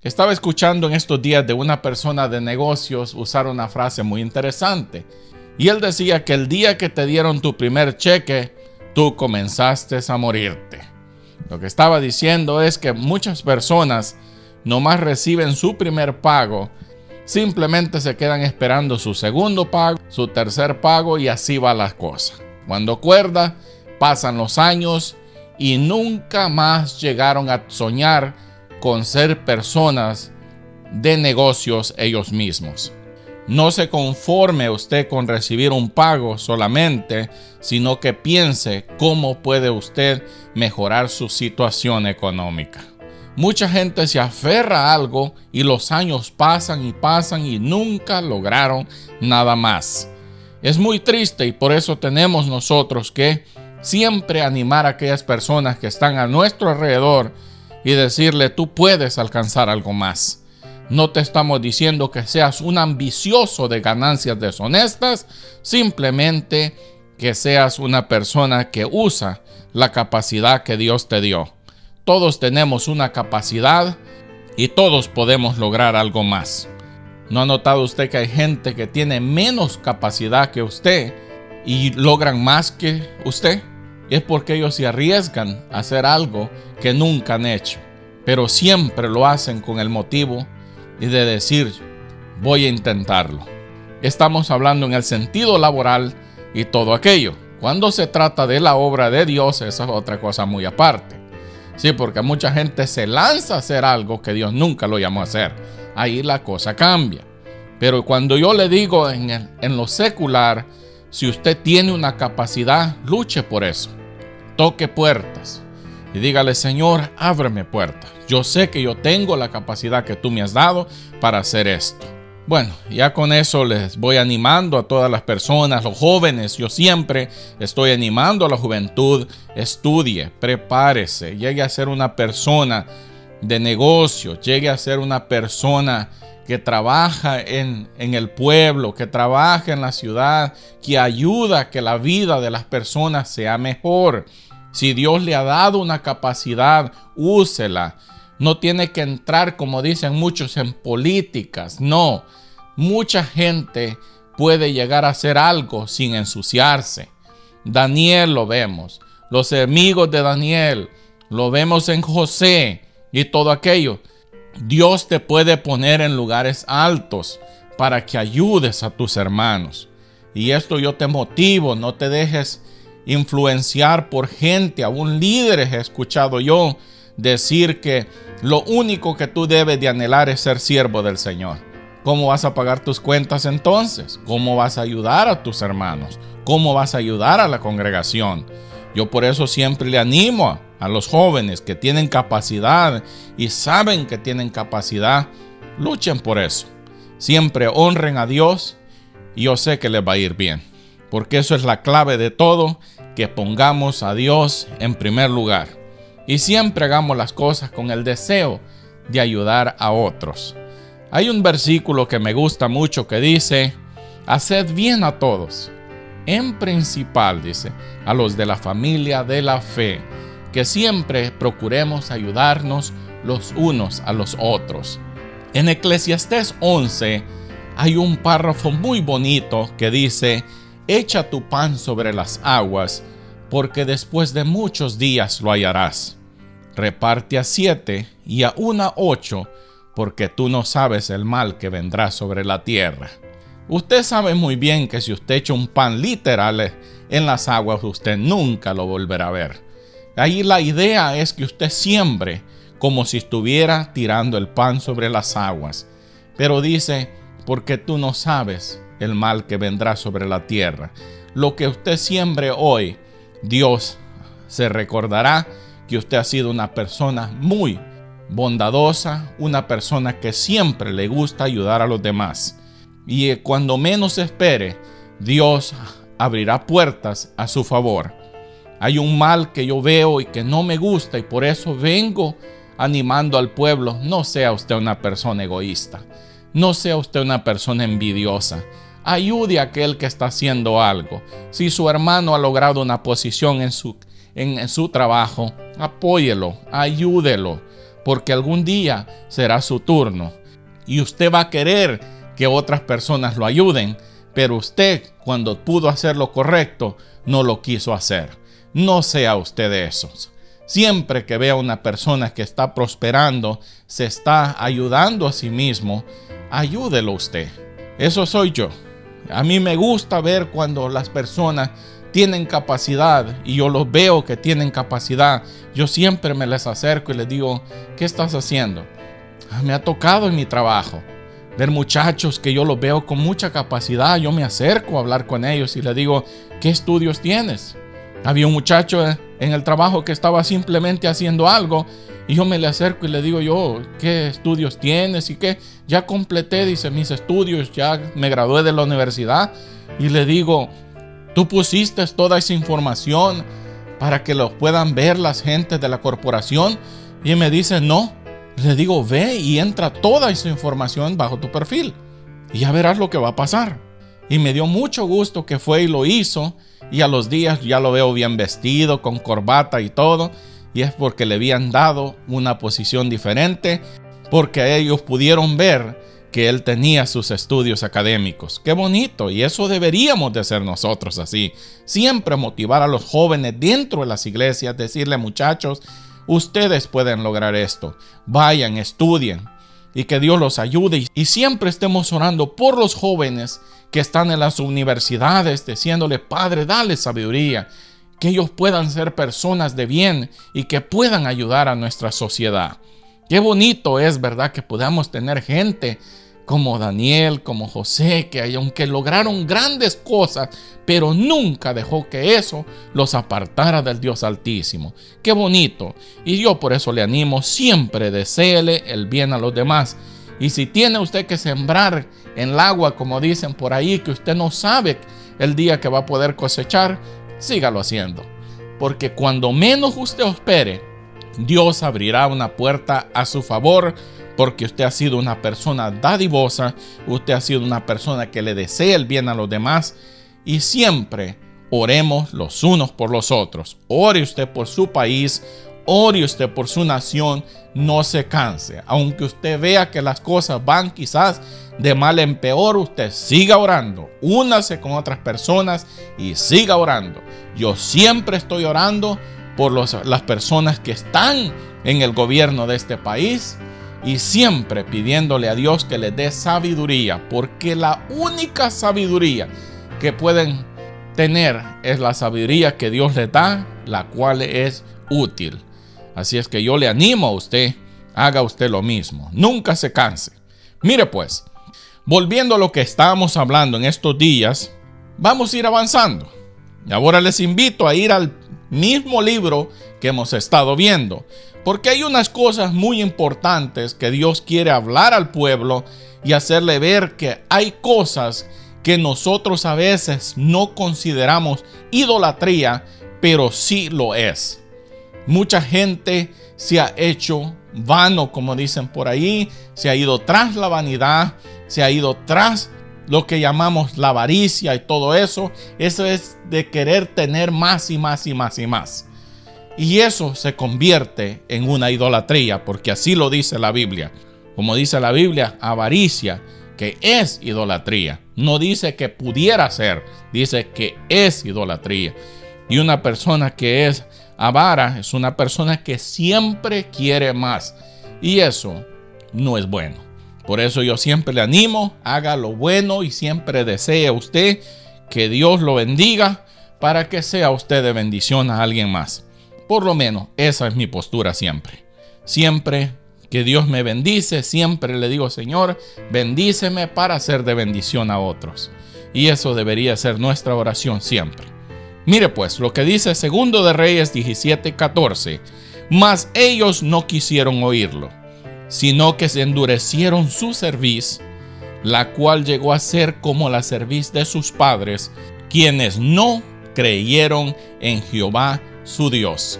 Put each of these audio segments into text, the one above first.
Estaba escuchando en estos días de una persona de negocios usar una frase muy interesante. Y él decía que el día que te dieron tu primer cheque, tú comenzaste a morirte. Lo que estaba diciendo es que muchas personas nomás reciben su primer pago, simplemente se quedan esperando su segundo pago, su tercer pago y así va la cosa. Cuando cuerda, pasan los años y nunca más llegaron a soñar con ser personas de negocios ellos mismos. No se conforme usted con recibir un pago solamente, sino que piense cómo puede usted mejorar su situación económica. Mucha gente se aferra a algo y los años pasan y pasan y nunca lograron nada más. Es muy triste y por eso tenemos nosotros que siempre animar a aquellas personas que están a nuestro alrededor y decirle tú puedes alcanzar algo más. No te estamos diciendo que seas un ambicioso de ganancias deshonestas, simplemente que seas una persona que usa la capacidad que Dios te dio. Todos tenemos una capacidad y todos podemos lograr algo más. ¿No ha notado usted que hay gente que tiene menos capacidad que usted y logran más que usted? Es porque ellos se arriesgan a hacer algo que nunca han hecho, pero siempre lo hacen con el motivo y de decir, voy a intentarlo. Estamos hablando en el sentido laboral y todo aquello. Cuando se trata de la obra de Dios, esa es otra cosa muy aparte. Sí, porque mucha gente se lanza a hacer algo que Dios nunca lo llamó a hacer. Ahí la cosa cambia. Pero cuando yo le digo en, en lo secular, si usted tiene una capacidad, luche por eso. Toque puertas y dígale, Señor, ábreme puertas. Yo sé que yo tengo la capacidad que tú me has dado para hacer esto. Bueno, ya con eso les voy animando a todas las personas, los jóvenes, yo siempre estoy animando a la juventud, estudie, prepárese, llegue a ser una persona de negocio, llegue a ser una persona que trabaja en, en, el pueblo, que trabaja en la ciudad, que ayuda a que la vida de las personas sea mejor. Si Dios le ha dado una capacidad, úsela. No tiene que entrar, como dicen muchos, en políticas. No, mucha gente puede llegar a hacer algo sin ensuciarse. Daniel lo vemos, los amigos de Daniel, lo vemos en José y todo aquello. Dios te puede poner en lugares altos para que ayudes a tus hermanos. Y esto yo te motivo, no te dejes influenciar por gente, aún líderes he escuchado yo decir que lo único que tú debes de anhelar es ser siervo del Señor. ¿Cómo vas a pagar tus cuentas entonces? ¿Cómo vas a ayudar a tus hermanos? ¿Cómo vas a ayudar a la congregación? Yo por eso siempre le animo a, los jóvenes que tienen capacidad y saben que tienen capacidad, luchen por eso. Siempre honren a Dios y yo sé que les va a ir bien. Porque eso es la clave de todo, que pongamos a Dios en primer lugar y siempre hagamos las cosas con el deseo de ayudar a otros. Hay un versículo que me gusta mucho que dice, haced bien a todos, en principal, dice, a los de la familia de la fe, que siempre procuremos ayudarnos los unos a los otros. En Eclesiastés 11 hay un párrafo muy bonito que dice, echa tu pan sobre las aguas, porque después de muchos días lo hallarás reparte a siete y a una ocho, porque tú no sabes el mal que vendrá sobre la tierra. Usted sabe muy bien que si usted echa un pan literal en las aguas, usted nunca lo volverá a ver. Ahí la idea es que usted siembre como si estuviera tirando el pan sobre las aguas. Pero dice, porque tú no sabes el mal que vendrá sobre la tierra. Lo que usted siembre hoy, Dios se recordará que usted ha sido una persona muy bondadosa, una persona que siempre le gusta ayudar a los demás. Y cuando menos espere, Dios abrirá puertas a su favor. Hay un mal que yo veo y que no me gusta y por eso vengo animando al pueblo, no sea usted una persona egoísta, no sea usted una persona envidiosa. Ayude a aquel que está haciendo algo. Si su hermano ha logrado una posición en su en, su trabajo, apóyelo, ayúdelo, porque algún día será su turno y usted va a querer que otras personas lo ayuden, pero usted cuando pudo hacer lo correcto no lo quiso hacer. No sea usted de esos. Siempre que vea una persona que está prosperando, se está ayudando a sí mismo, ayúdelo usted. Eso soy yo. A mí me gusta ver cuando las personas tienen capacidad y yo los veo que tienen capacidad. Yo siempre me les acerco y les digo, ¿qué estás haciendo? Ah, me ha tocado en mi trabajo ver muchachos que yo los veo con mucha capacidad. Yo me acerco a hablar con ellos y les digo, ¿qué estudios tienes? Había un muchacho en el trabajo que estaba simplemente haciendo algo y yo me le acerco y le digo yo, ¿qué estudios tienes? Y que ya completé, dice, mis estudios, ya me gradué de la universidad. Y le digo, tú pusiste toda esa información para que lo puedan ver las gentes de la corporación. Y me dice, no. Le digo, ve y entra toda esa información bajo tu perfil. Y ya verás lo que va a pasar. Y me dio mucho gusto que fue y lo hizo. Y a los días ya lo veo bien vestido, con corbata y todo y es porque le habían dado una posición diferente, porque ellos pudieron ver que él tenía sus estudios académicos. Qué bonito, y eso deberíamos de hacer nosotros así. Siempre motivar a los jóvenes dentro de las iglesias, decirle muchachos, ustedes pueden lograr esto. Vayan, estudien y que Dios los ayude. Y siempre estemos orando por los jóvenes que están en las universidades, diciéndole, Padre, dale sabiduría que ellos puedan ser personas de bien y que puedan ayudar a nuestra sociedad. Qué bonito es, ¿verdad? Que podamos tener gente como Daniel, como José, que aunque lograron grandes cosas, pero nunca dejó que eso los apartara del Dios Altísimo. Qué bonito. Y yo por eso le animo, siempre deseele el bien a los demás. Y si tiene usted que sembrar en el agua, como dicen por ahí, que usted no sabe el día que va a poder cosechar, sígalo haciendo. Porque cuando menos usted espere, Dios abrirá una puerta a su favor porque usted ha sido una persona dadivosa, usted ha sido una persona que le desea el bien a los demás y siempre oremos los unos por los otros. Ore usted por su país, ore usted por su nación, no se canse. Aunque usted vea que las cosas van quizás de mal en peor, usted siga orando, únase con otras personas y siga orando. Yo siempre estoy orando por las personas que están en el gobierno de este país y siempre pidiéndole a Dios que les dé sabiduría, porque la única sabiduría que pueden tener es la sabiduría que Dios les da, la cual es útil. Así es que yo le animo a usted, haga usted lo mismo, nunca se canse. Mire pues, volviendo a lo que estábamos hablando en estos días, vamos a ir avanzando. Y ahora les invito a ir al mismo libro que hemos estado viendo, porque hay unas cosas muy importantes que Dios quiere hablar al pueblo y hacerle ver que hay cosas que nosotros a veces no consideramos idolatría, pero sí lo es. Mucha gente se ha hecho vano, como dicen por ahí, se ha ido tras la vanidad, se ha ido tras lo que llamamos la avaricia y todo eso. Eso es de querer tener más y más y más y más. Y eso se convierte en una idolatría, porque así lo dice la Biblia. Como dice la Biblia, avaricia, que es idolatría. No dice que pudiera ser, dice que es idolatría. Y una persona que es avara es una persona que siempre quiere más. Y eso no es bueno. Por eso yo siempre le animo, haga lo bueno y siempre desee usted que Dios lo bendiga para que sea usted de bendición a alguien más. Por lo menos esa es mi postura siempre. Siempre que Dios me bendice, siempre le digo, Señor, bendíceme para ser de bendición a otros. Y eso debería ser nuestra oración siempre. Mire pues lo que dice segundo de Reyes 17:14. Mas ellos no quisieron oírlo, sino que se endurecieron su cerviz, la cual llegó a ser como la cerviz de sus padres, quienes no creyeron en Jehová su Dios.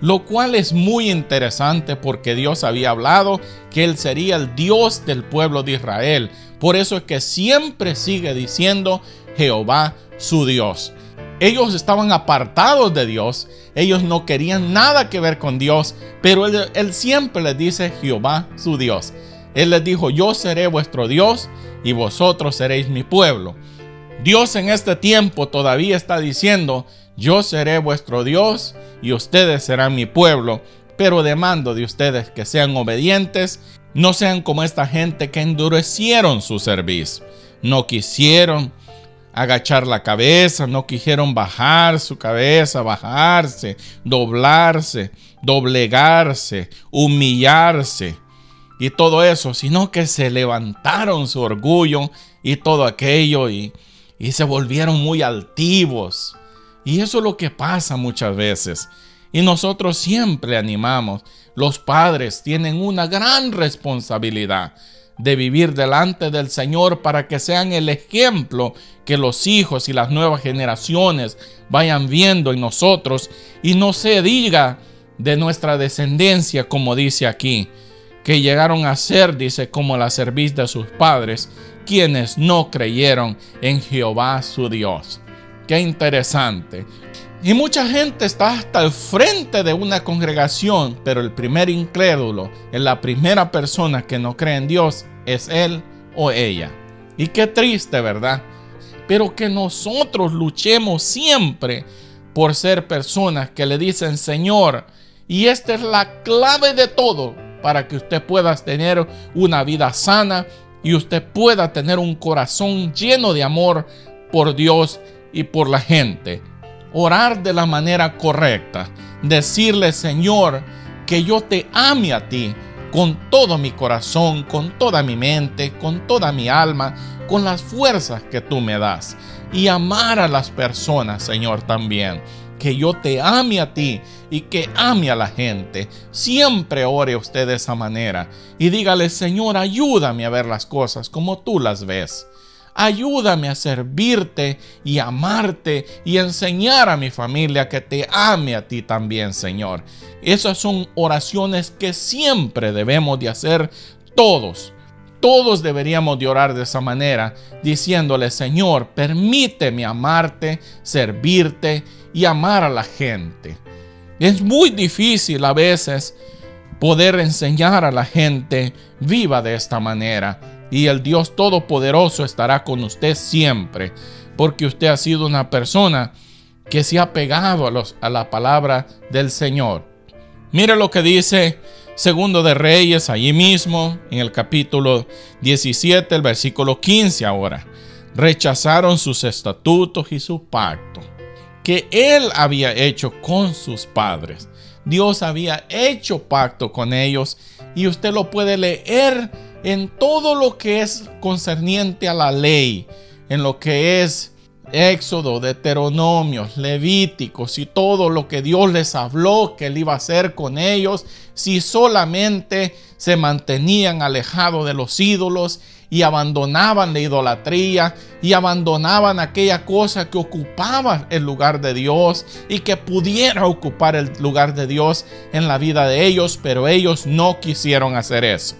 Lo cual es muy interesante porque Dios había hablado que Él sería el Dios del pueblo de Israel. Por eso es que siempre sigue diciendo Jehová su Dios. Ellos estaban apartados de Dios, ellos no querían nada que ver con Dios, pero él, siempre les dice Jehová su Dios. Él les dijo, yo seré vuestro Dios y vosotros seréis mi pueblo. Dios en este tiempo todavía está diciendo, yo seré vuestro Dios y ustedes serán mi pueblo, pero demando de ustedes que sean obedientes, no sean como esta gente que endurecieron su servicio, no quisieron agachar la cabeza, no quisieron bajar su cabeza, bajarse, doblarse, doblegarse, humillarse y todo eso, sino que se levantaron su orgullo y todo aquello y, y se volvieron muy altivos. Y eso es lo que pasa muchas veces. Y nosotros siempre animamos, los padres tienen una gran responsabilidad de vivir delante del Señor para que sean el ejemplo que los hijos y las nuevas generaciones vayan viendo en nosotros y no se diga de nuestra descendencia como dice aquí que llegaron a ser, dice, como la cerviz de sus padres, quienes no creyeron en Jehová su Dios. Qué interesante. Y mucha gente está hasta el frente de una congregación, pero el primer incrédulo, la primera persona que no cree en Dios, es él o ella. Y qué triste, ¿verdad? Pero que nosotros luchemos siempre por ser personas que le dicen, Señor, y esta es la clave de todo, para que usted pueda tener una vida sana y usted pueda tener un corazón lleno de amor por Dios y por la gente. Orar de la manera correcta. Decirle, Señor, que yo te ame a ti con todo mi corazón, con toda mi mente, con toda mi alma, con las fuerzas que tú me das. Y amar a las personas, Señor, también que yo te ame a ti y que ame a la gente. Siempre ore usted de esa manera y dígale, Señor, ayúdame a ver las cosas como tú las ves. Ayúdame a servirte y amarte y enseñar a mi familia que te ame a ti también, Señor. Esas son oraciones que siempre debemos de hacer todos. Todos deberíamos de orar de esa manera, diciéndole, Señor, permíteme amarte, servirte y amar a la gente. Es muy difícil a veces poder enseñar a la gente viva de esta manera. Y el Dios Todopoderoso estará con usted siempre, porque usted ha sido una persona que se ha pegado a, los, a la palabra del Señor. Mire lo que dice Segundo de Reyes, allí mismo, en el capítulo 17, el versículo 15 ahora. Rechazaron sus estatutos y su pacto que él había hecho con sus padres. Dios había hecho pacto con ellos y usted lo puede leer en todo lo que es concerniente a la ley, en lo que es Éxodo, Deuteronomios, Levíticos y todo lo que Dios les habló que él iba a hacer con ellos si solamente se mantenían alejados de los ídolos y abandonaban la idolatría y abandonaban aquella cosa que ocupaba el lugar de Dios y que pudiera ocupar el lugar de Dios en la vida de ellos, pero ellos no quisieron hacer eso.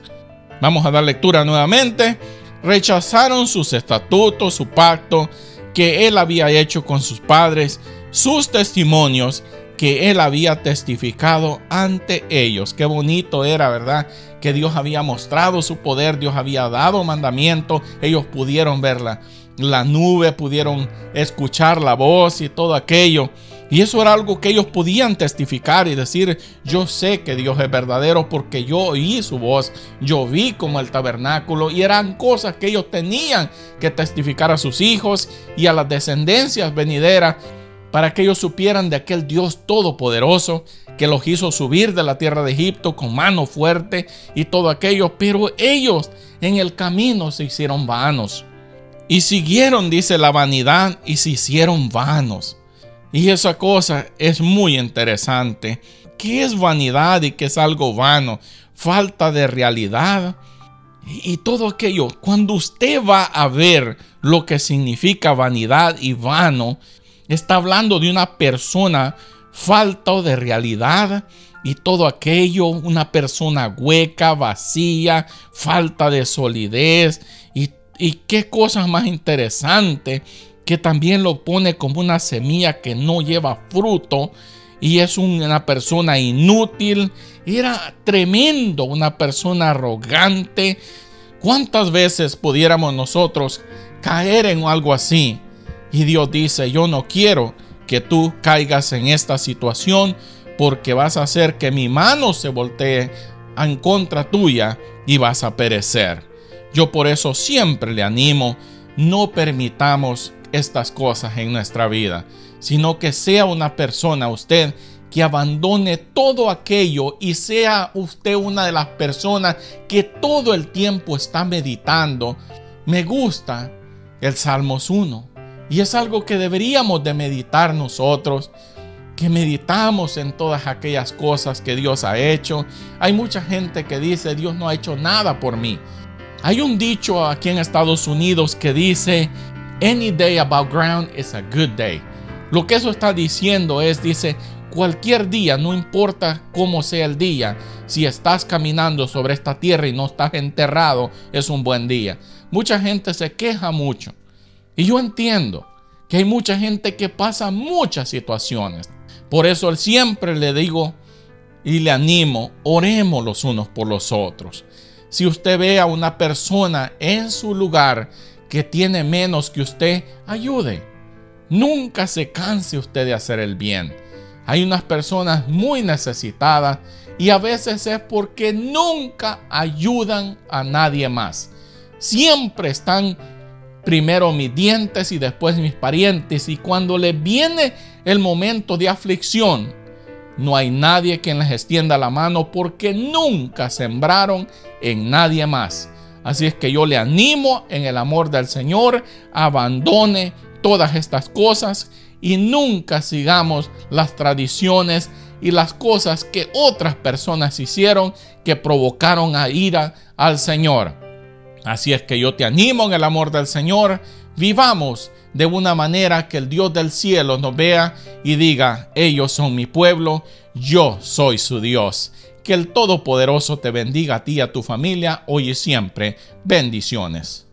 Vamos a dar lectura nuevamente. Rechazaron sus estatutos, su pacto que él había hecho con sus padres, sus testimonios que él había testificado ante ellos. Qué bonito era, ¿verdad? Que Dios había mostrado su poder, Dios había dado mandamiento, ellos pudieron verla. La nube, pudieron escuchar la voz y todo aquello. Y eso era algo que ellos podían testificar y decir, yo sé que Dios es verdadero porque yo oí su voz, yo vi como el tabernáculo y eran cosas que ellos tenían que testificar a sus hijos y a las descendencias venideras para que ellos supieran de aquel Dios todopoderoso que los hizo subir de la tierra de Egipto con mano fuerte y todo aquello, pero ellos en el camino se hicieron vanos. Y siguieron, dice la vanidad, y se hicieron vanos. Y esa cosa es muy interesante. ¿Qué es vanidad y qué es algo vano? Falta de realidad. Y, todo aquello, cuando usted va a ver lo que significa vanidad y vano, Está hablando de una persona falta de realidad y todo aquello, una persona hueca, vacía, falta de solidez y, y qué cosas más interesantes que también lo pone como una semilla que no lleva fruto y es una persona inútil. Era tremendo, una persona arrogante. ¿Cuántas veces pudiéramos nosotros caer en algo así? Y Dios dice, yo no quiero que tú caigas en esta situación porque vas a hacer que mi mano se voltee en contra tuya y vas a perecer. Yo por eso siempre le animo, no permitamos estas cosas en nuestra vida, sino que sea una persona usted que abandone todo aquello y sea usted una de las personas que todo el tiempo está meditando. Me gusta el Salmos 1 y es algo que deberíamos de meditar nosotros que meditamos en todas aquellas cosas que Dios ha hecho. Hay mucha gente que dice, Dios no ha hecho nada por mí. Hay un dicho aquí en Estados Unidos que dice, Any day above ground is a good day. Lo que eso está diciendo es, dice, cualquier día, no importa cómo sea el día, si estás caminando sobre esta tierra y no estás enterrado, es un buen día. Mucha gente se queja mucho. Y yo entiendo que hay mucha gente que pasa muchas situaciones. Por eso siempre le digo y le animo, oremos los unos por los otros. Si usted ve a una persona en su lugar que tiene menos que usted, ayude. Nunca se canse usted de hacer el bien. Hay unas personas muy necesitadas y a veces es porque nunca ayudan a nadie más. Siempre están primero mis dientes y después mis parientes. Y cuando les viene el momento de aflicción, no hay nadie quien les extienda la mano porque nunca sembraron en nadie más. Así es que yo le animo en el amor del Señor, abandone todas estas cosas y nunca sigamos las tradiciones y las cosas que otras personas hicieron que provocaron a ira al Señor. Así es que yo te animo en el amor del Señor. Vivamos de una manera que el Dios del cielo nos vea y diga, ellos son mi pueblo, yo soy su Dios. Que el Todopoderoso te bendiga a ti y a tu familia hoy y siempre. Bendiciones.